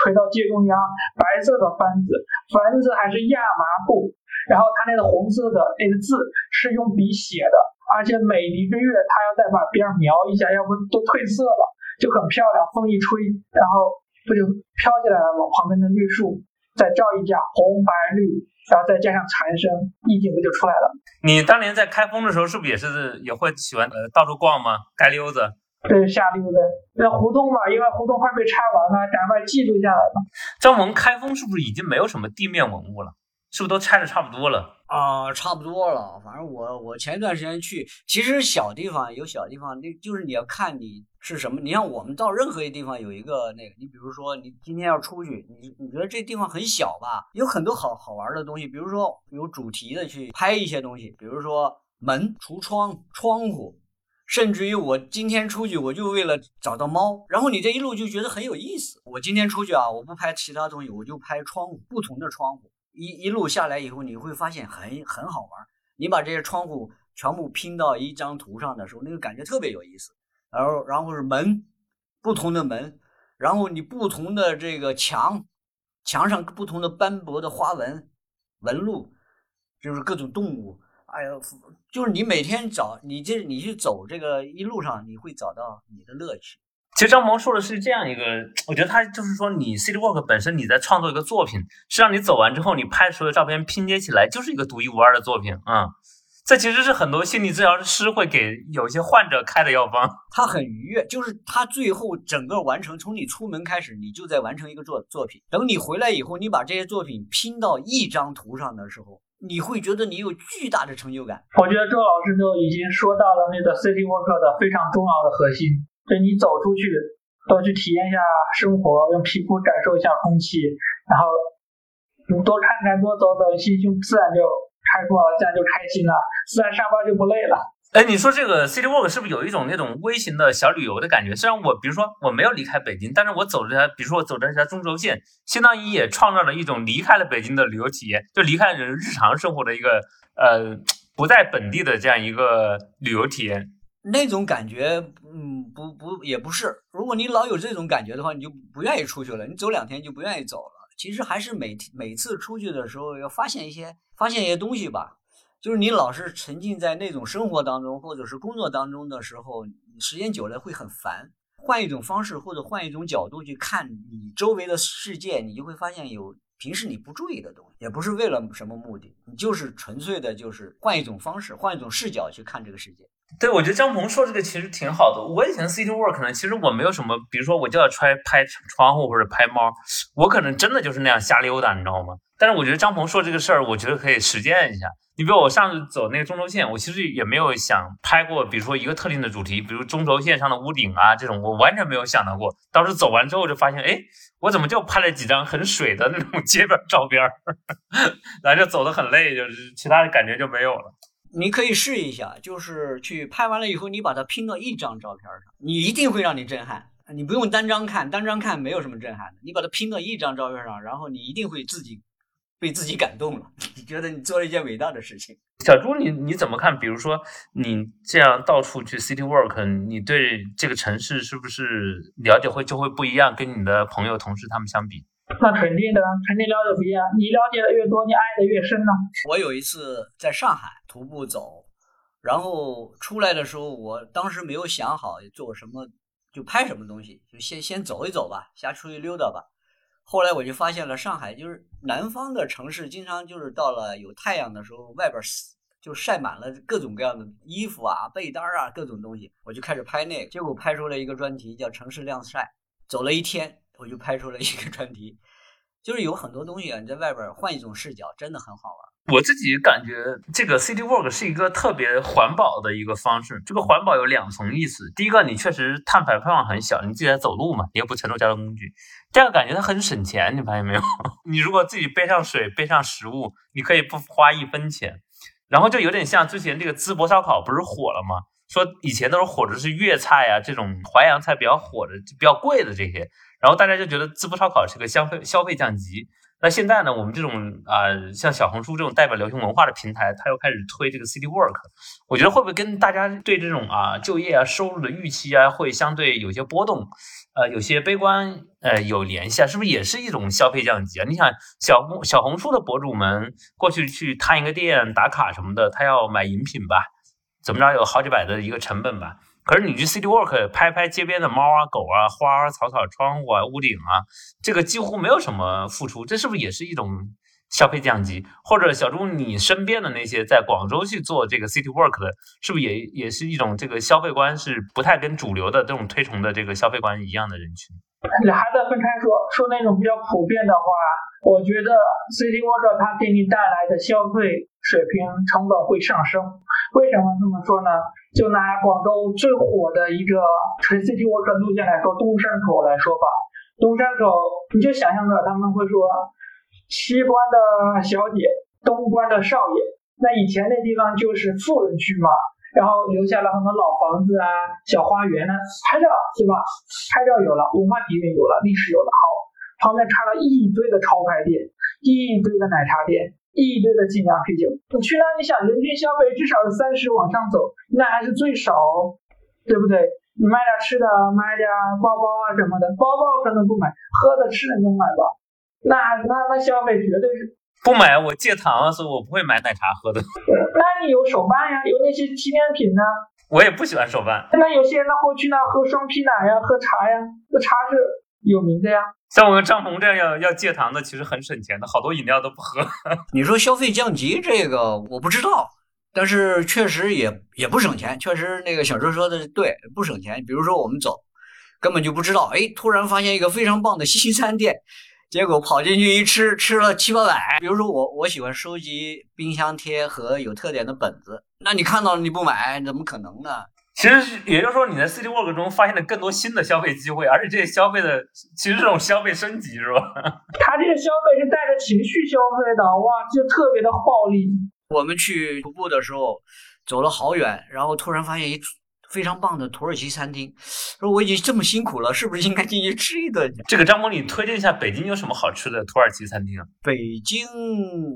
垂到街中央，白色的幡子，幡子还是亚麻布，然后它那个红色的那个字是用笔写的。而且每一个月，他要再把边描一下，要不都褪色了，就很漂亮。风一吹，然后不就飘起来了吗？旁边的绿树再照一下，红白绿，然后再加上蝉声，意境不就出来了？你当年在开封的时候，是不是也是也会喜欢呃到处逛吗？街溜子？对，瞎溜达。那胡同嘛，因为胡同快被拆完了，赶快记录下来嘛。张萌，开封是不是已经没有什么地面文物了？是不是都拆的差不多了？啊，差不多了。反正我我前一段时间去，其实小地方有小地方，那就是你要看你是什么。你像我们到任何一个地方有一个那个，你比如说你今天要出去，你你觉得这地方很小吧？有很多好好玩的东西，比如说有主题的去拍一些东西，比如说门、橱窗、窗户，甚至于我今天出去我就为了找到猫，然后你这一路就觉得很有意思。我今天出去啊，我不拍其他东西，我就拍窗户，不同的窗户。一一路下来以后，你会发现很很好玩。你把这些窗户全部拼到一张图上的时候，那个感觉特别有意思。然后，然后是门，不同的门，然后你不同的这个墙，墙上不同的斑驳的花纹纹路，就是各种动物。哎呀，就是你每天找你这你去走这个一路上，你会找到你的乐趣。其实张萌说的是这样一个，我觉得他就是说，你 City Walk 本身你在创作一个作品，是让你走完之后，你拍所有照片拼接起来就是一个独一无二的作品啊。这其实是很多心理治疗师会给有些患者开的药方。他很愉悦，就是他最后整个完成，从你出门开始，你就在完成一个作作品。等你回来以后，你把这些作品拼到一张图上的时候，你会觉得你有巨大的成就感。我觉得周老师就已经说到了那个 City Walk 的非常重要的核心。就你走出去，多去体验一下生活，用皮肤感受一下空气，然后你多看看多走走，心胸自然就开阔了，自然就开心了，自然上班就不累了。哎，你说这个 City Walk 是不是有一种那种微型的小旅游的感觉？虽然我比如说我没有离开北京，但是我走这条，比如说我走这条中轴线，相当于也创造了一种离开了北京的旅游体验，就离开了日常生活的一个呃不在本地的这样一个旅游体验。那种感觉，嗯，不不也不是。如果你老有这种感觉的话，你就不愿意出去了。你走两天就不愿意走了。其实还是每每次出去的时候要发现一些发现一些东西吧。就是你老是沉浸在那种生活当中，或者是工作当中的时候，时间久了会很烦。换一种方式或者换一种角度去看你周围的世界，你就会发现有平时你不注意的东西。也不是为了什么目的，你就是纯粹的，就是换一种方式，换一种视角去看这个世界。对，我觉得张鹏说这个其实挺好的。我以前 City Work 呢，其实我没有什么，比如说我就要拍拍窗户或者拍猫，我可能真的就是那样瞎溜达，你知道吗？但是我觉得张鹏说这个事儿，我觉得可以实践一下。你比如我上次走那个中轴线，我其实也没有想拍过，比如说一个特定的主题，比如中轴线上的屋顶啊这种，我完全没有想到过。当时走完之后就发现，哎，我怎么就拍了几张很水的那种街边照片儿，然后就走的很累，就是其他的感觉就没有了。你可以试一下，就是去拍完了以后，你把它拼到一张照片上，你一定会让你震撼。你不用单张看，单张看没有什么震撼的。你把它拼到一张照片上，然后你一定会自己。被自己感动了，你觉得你做了一件伟大的事情。小朱，你你怎么看？比如说你这样到处去 city work，你对这个城市是不是了解会就会不一样？跟你的朋友、同事他们相比，那肯定的，肯定了解不一样。你了解的越多，你爱的越深呢。我有一次在上海徒步走，然后出来的时候，我当时没有想好做什么，就拍什么东西，就先先走一走吧，瞎出去溜达吧。后来我就发现了，上海就是南方的城市，经常就是到了有太阳的时候，外边就晒满了各种各样的衣服啊、被单啊，各种东西。我就开始拍那个，结果拍出了一个专题，叫《城市晾晒》。走了一天，我就拍出了一个专题，就是有很多东西啊，你在外边换一种视角，真的很好玩。我自己感觉这个 City Walk 是一个特别环保的一个方式。这个环保有两层意思：第一个，你确实碳排放很小，你自己在走路嘛，你又不乘坐交通工具；第二个，感觉它很省钱。你发现没有？你如果自己背上水、背上食物，你可以不花一分钱。然后就有点像之前这个淄博烧烤不是火了吗？说以前都是火的是粤菜啊，这种淮扬菜比较火的、比较贵的这些，然后大家就觉得淄博烧烤是个消费消费降级。那现在呢？我们这种啊，像小红书这种代表流行文化的平台，它又开始推这个 City Work，我觉得会不会跟大家对这种啊就业啊收入的预期啊，会相对有些波动，呃，有些悲观，呃，有联系啊？是不是也是一种消费降级啊？你想，小红小红书的博主们过去去探一个店打卡什么的，他要买饮品吧，怎么着有好几百的一个成本吧？可是你去 City Walk 拍拍街边的猫啊、狗啊、花啊、草草、窗户啊、屋顶啊，这个几乎没有什么付出，这是不是也是一种消费降级？或者小朱，你身边的那些在广州去做这个 City Walk 的，是不是也也是一种这个消费观是不太跟主流的这种推崇的这个消费观一样的人群？你还得分开说，说那种比较普遍的话，我觉得 City Walk 它给你带来的消费水平成本会上升。为什么这么说呢？就拿广州最火的一个纯 City Walk 路线来说，东山口来说吧。东山口，你就想象着他们会说，西关的小姐，东关的少爷。那以前那地方就是富人区嘛，然后留下了很多老房子啊、小花园呢，拍照对吧？拍照有了，文化底蕴有了，历史有了，好，旁边插了一堆的潮牌店，一堆的奶茶店。一堆的精酿啤酒，你去那，你想人均消费至少是三十往上走，那还是最少，对不对？你买点吃的，买点包包啊什么的，包包可能不买，喝的吃的能买吧？那那那消费绝对是不买，我戒糖，所以我不会买奶茶喝的。那你有手办呀，有那些纪念品呢？我也不喜欢手办。那有些人他会去那喝双皮奶呀，喝茶呀，那茶是有名的呀。像我们张鹏这样要要戒糖的，其实很省钱的，好多饮料都不喝。你说消费降级这个我不知道，但是确实也也不省钱。确实那个小周说的对，不省钱。比如说我们走，根本就不知道，哎，突然发现一个非常棒的西餐店，结果跑进去一吃，吃了七八百。比如说我我喜欢收集冰箱贴和有特点的本子，那你看到了你不买，怎么可能呢？其实也就是说，你在 City Walk 中发现了更多新的消费机会，而且这些消费的其实这种消费升级是吧？他这个消费是带着情绪消费的，哇，就特别的暴力。我们去徒步的时候，走了好远，然后突然发现一非常棒的土耳其餐厅，说我已经这么辛苦了，是不是应该进去吃一顿？这个张博，你推荐一下北京有什么好吃的土耳其餐厅啊？北京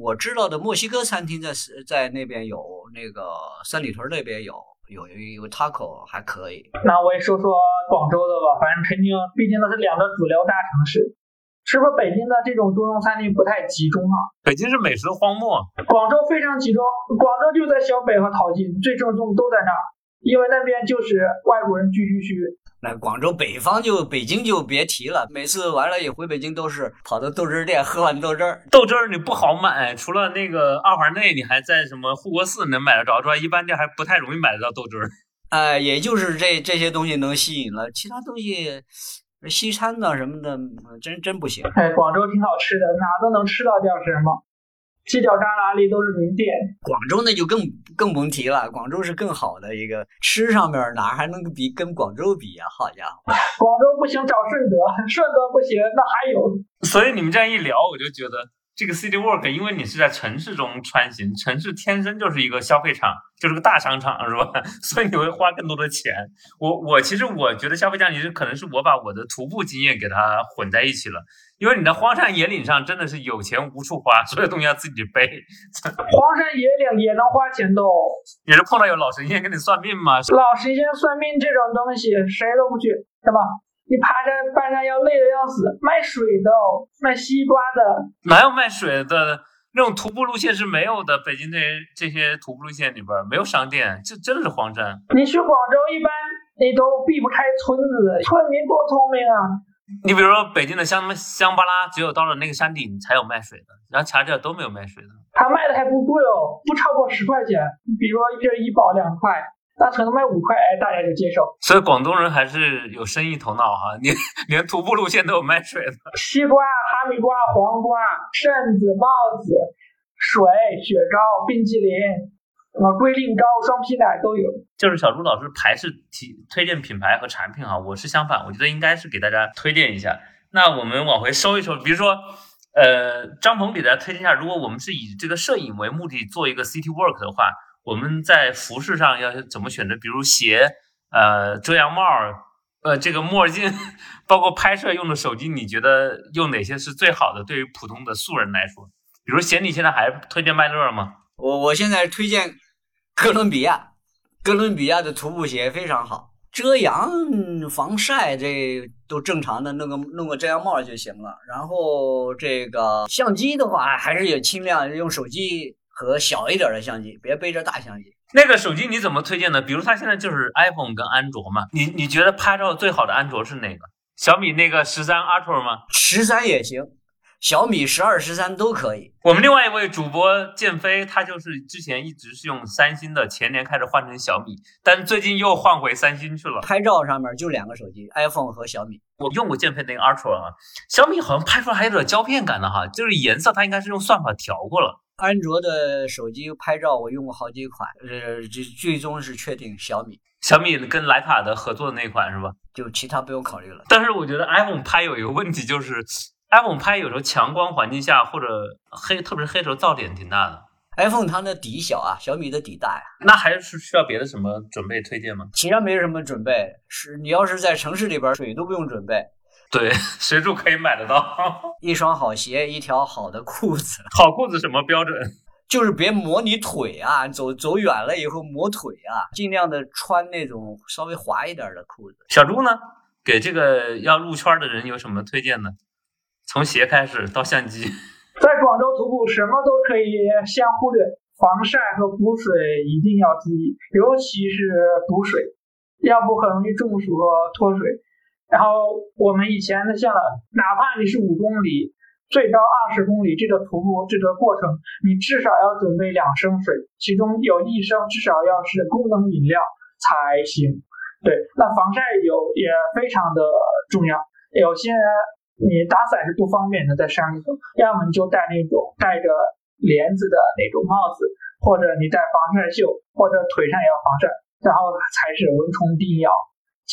我知道的墨西哥餐厅在在那边有，那个三里屯那边有。有有有 taco 还可以，那我也说说广州的吧。反正肯定，毕竟都是两个主流大城市，是不是北京的这种中东餐厅不太集中啊？北京是美食荒漠，广州非常集中。广州就在小北和淘金，最正宗都在那儿，因为那边就是外国人聚居区。那广州北方就北京就别提了，每次完了也回北京都是跑到豆汁儿店喝碗豆汁儿。豆汁儿你不好买，除了那个二环内，你还在什么护国寺能买得着之外，一般店还不太容易买得到豆汁儿。哎，也就是这这些东西能吸引了，其他东西西餐的什么的，真真不行。哎，广州挺好吃的，哪都能吃到点什么。犄角旮旯里都是名店，广州那就更更甭提了。广州是更好的一个吃上面，哪还能比跟广州比呀？好家伙，广州不行找顺德，顺德不行那还有。所以你们这样一聊，我就觉得这个 City Walk，因为你是在城市中穿行，城市天生就是一个消费场，就是个大商场，是吧？所以你会花更多的钱。我我其实我觉得消费降级是可能是我把我的徒步经验给它混在一起了。因为你在荒山野岭上真的是有钱无处花，所有东西要自己背。荒山野岭也能花钱的哦，也是碰到有老神仙给你算命吗？老神仙算命这种东西谁都不去，是吧？你爬山半山腰累的要死，卖水的，卖西瓜的，哪有卖水的？那种徒步路线是没有的。北京这些这些徒步路线里边没有商店，这真的是荒山。你去广州一般你都避不开村子，村民多聪明啊。你比如说北京的香香巴拉，只有到了那个山顶才有卖水的，然后其他地儿都没有卖水的。他卖的还不贵哦，不超过十块钱。比如说一瓶医宝两块，那可能卖五块，哎，大家就接受。所以广东人还是有生意头脑哈，连连徒步路线都有卖水的，西瓜、哈密瓜、黄瓜、扇子、帽子、水、雪糕、冰淇淋。啊，龟苓膏、双皮奶都有。就是小朱老师排斥提推荐品牌和产品哈，我是相反，我觉得应该是给大家推荐一下。那我们往回收一收，比如说，呃，张鹏给大家推荐一下，如果我们是以这个摄影为目的做一个 city work 的话，我们在服饰上要怎么选择？比如鞋、呃，遮阳帽、呃，这个墨镜，包括拍摄用的手机，你觉得用哪些是最好的？对于普通的素人来说，比如鞋，你现在还推荐麦乐吗？我我现在推荐哥伦比亚，哥伦比亚的徒步鞋非常好，遮阳防晒这都正常的，弄个弄个遮阳帽就行了。然后这个相机的话，还是也轻量用手机和小一点的相机，别背着大相机。那个手机你怎么推荐呢？比如它现在就是 iPhone 跟安卓嘛，你你觉得拍照最好的安卓是哪个？小米那个十三 Ultra 吗？十三也行。小米十二、十三都可以。我们另外一位主播建飞，他就是之前一直是用三星的，前年开始换成小米，但最近又换回三星去了。拍照上面就两个手机，iPhone 和小米。我用过建飞那个 Ultra 啊，小米好像拍出来还有点胶片感的哈，就是颜色它应该是用算法调过了。安卓的手机拍照我用过好几款，呃，最最终是确定小米。小米跟徕卡的合作的那款是吧？就其他不用考虑了。但是我觉得 iPhone 拍有一个问题就是。iPhone 拍有时候强光环境下或者黑，特别是黑时候噪点挺大的。iPhone 它的底小啊，小米的底大呀。那还是需要别的什么准备推荐吗？其他没什么准备，是你要是在城市里边，水都不用准备。对，随处可以买得到。一双好鞋，一条好的裤子。好裤子什么标准？就是别磨你腿啊，走走远了以后磨腿啊，尽量的穿那种稍微滑一点的裤子。小朱呢，给这个要入圈的人有什么推荐呢？从鞋开始到相机，在广州徒步什么都可以先忽略，防晒和补水一定要注意，尤其是补水，要不很容易中暑和脱水。然后我们以前的像，哪怕你是五公里，最高二十公里这个徒步这个过程，你至少要准备两升水，其中有一升至少要是功能饮料才行。对，那防晒有也非常的重要，有些人。你打伞是不方便的，在山里头，要么你就戴那种戴着帘子的那种帽子，或者你戴防晒袖，或者腿上也要防晒。然后才是蚊虫叮咬。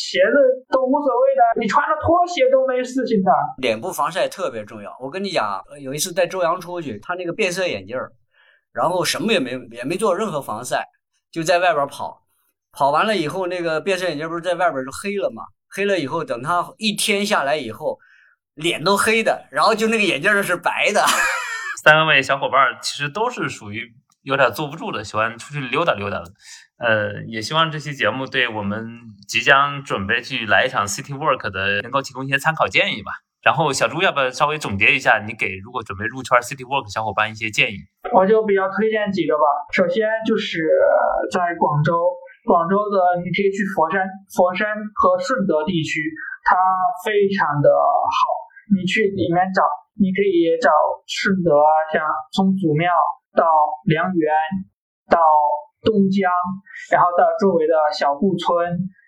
鞋子都无所谓的，你穿着拖鞋都没事情的。脸部防晒特别重要。我跟你讲，有一次带周洋出去，他那个变色眼镜儿，然后什么也没也没做任何防晒，就在外边跑，跑完了以后，那个变色眼镜不是在外边就黑了嘛？黑了以后，等他一天下来以后，脸都黑的，然后就那个眼镜是白的。三位小伙伴其实都是属于有点坐不住的，喜欢出去溜达溜达的。呃，也希望这期节目对我们即将准备去来一场 City Work 的能够提供一些参考建议吧。然后小朱要不要稍微总结一下，你给如果准备入圈 City Work 小伙伴一些建议？我就比较推荐几个吧。首先就是在广州，广州的你可以去佛山，佛山和顺德地区，它非常的好。你去里面找，你可以找顺德啊，像从祖庙到良缘到。东江，然后到周围的小布村，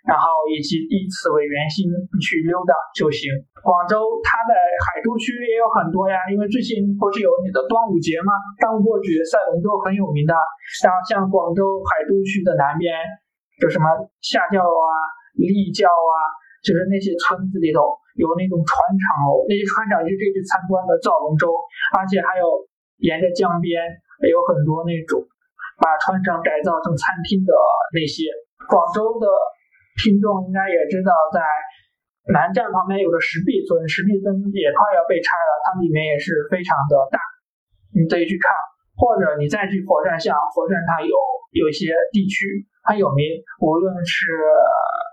然后以及以此为圆心去溜达就行。广州它的海珠区也有很多呀，因为最近不是有你的端午节吗？端午过去，赛龙舟很有名的。然后像广州海珠区的南边，有什么下滘啊、立滘啊，就是那些村子里头有那种船厂哦，那些船厂就可以去参观的造龙舟，而且还有沿着江边有很多那种。把船厂改造成餐厅的那些，广州的听众应该也知道，在南站旁边有个石壁村，石壁村也快要被拆了，它里面也是非常的大，你可以去看，或者你再去佛山，像佛山它有有一些地区很有名，无论是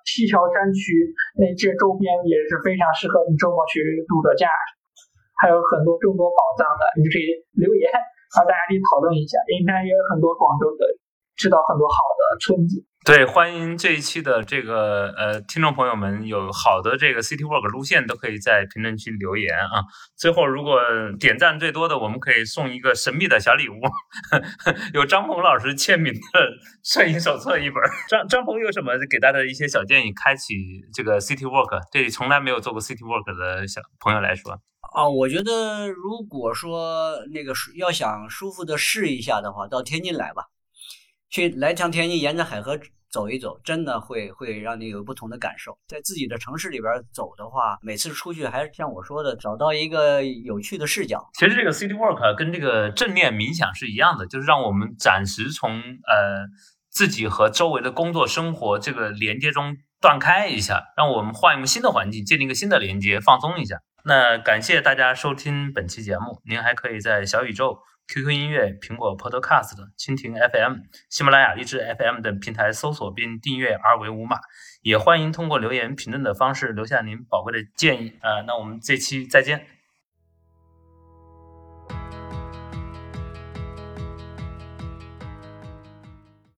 西樵山区那些周边也是非常适合你周末去度个假，还有很多众多宝藏的，你可以留言。好，大家可以讨论一下，应该也有很多广州的知道很多好的村子。对，欢迎这一期的这个呃听众朋友们有好的这个 City Walk 路线，都可以在评论区留言啊。最后，如果点赞最多的，我们可以送一个神秘的小礼物，有张鹏老师签名的摄影手册一本。张张鹏有什么给大家的一些小建议？开启这个 City Walk，对从来没有做过 City Walk 的小朋友来说。啊，我觉得如果说那个要想舒服的试一下的话，到天津来吧，去来趟天津，沿着海河走一走，真的会会让你有不同的感受。在自己的城市里边走的话，每次出去还是像我说的，找到一个有趣的视角。其实这个 City Walk 跟这个正念冥想是一样的，就是让我们暂时从呃自己和周围的工作生活这个连接中断开一下，让我们换一个新的环境，建立一个新的连接，放松一下。那感谢大家收听本期节目，您还可以在小宇宙、QQ 音乐、苹果 Podcast、蜻蜓 FM、喜马拉雅、荔枝 FM 等平台搜索并订阅“二维五码”，也欢迎通过留言评论的方式留下您宝贵的建议。呃，那我们这期再见。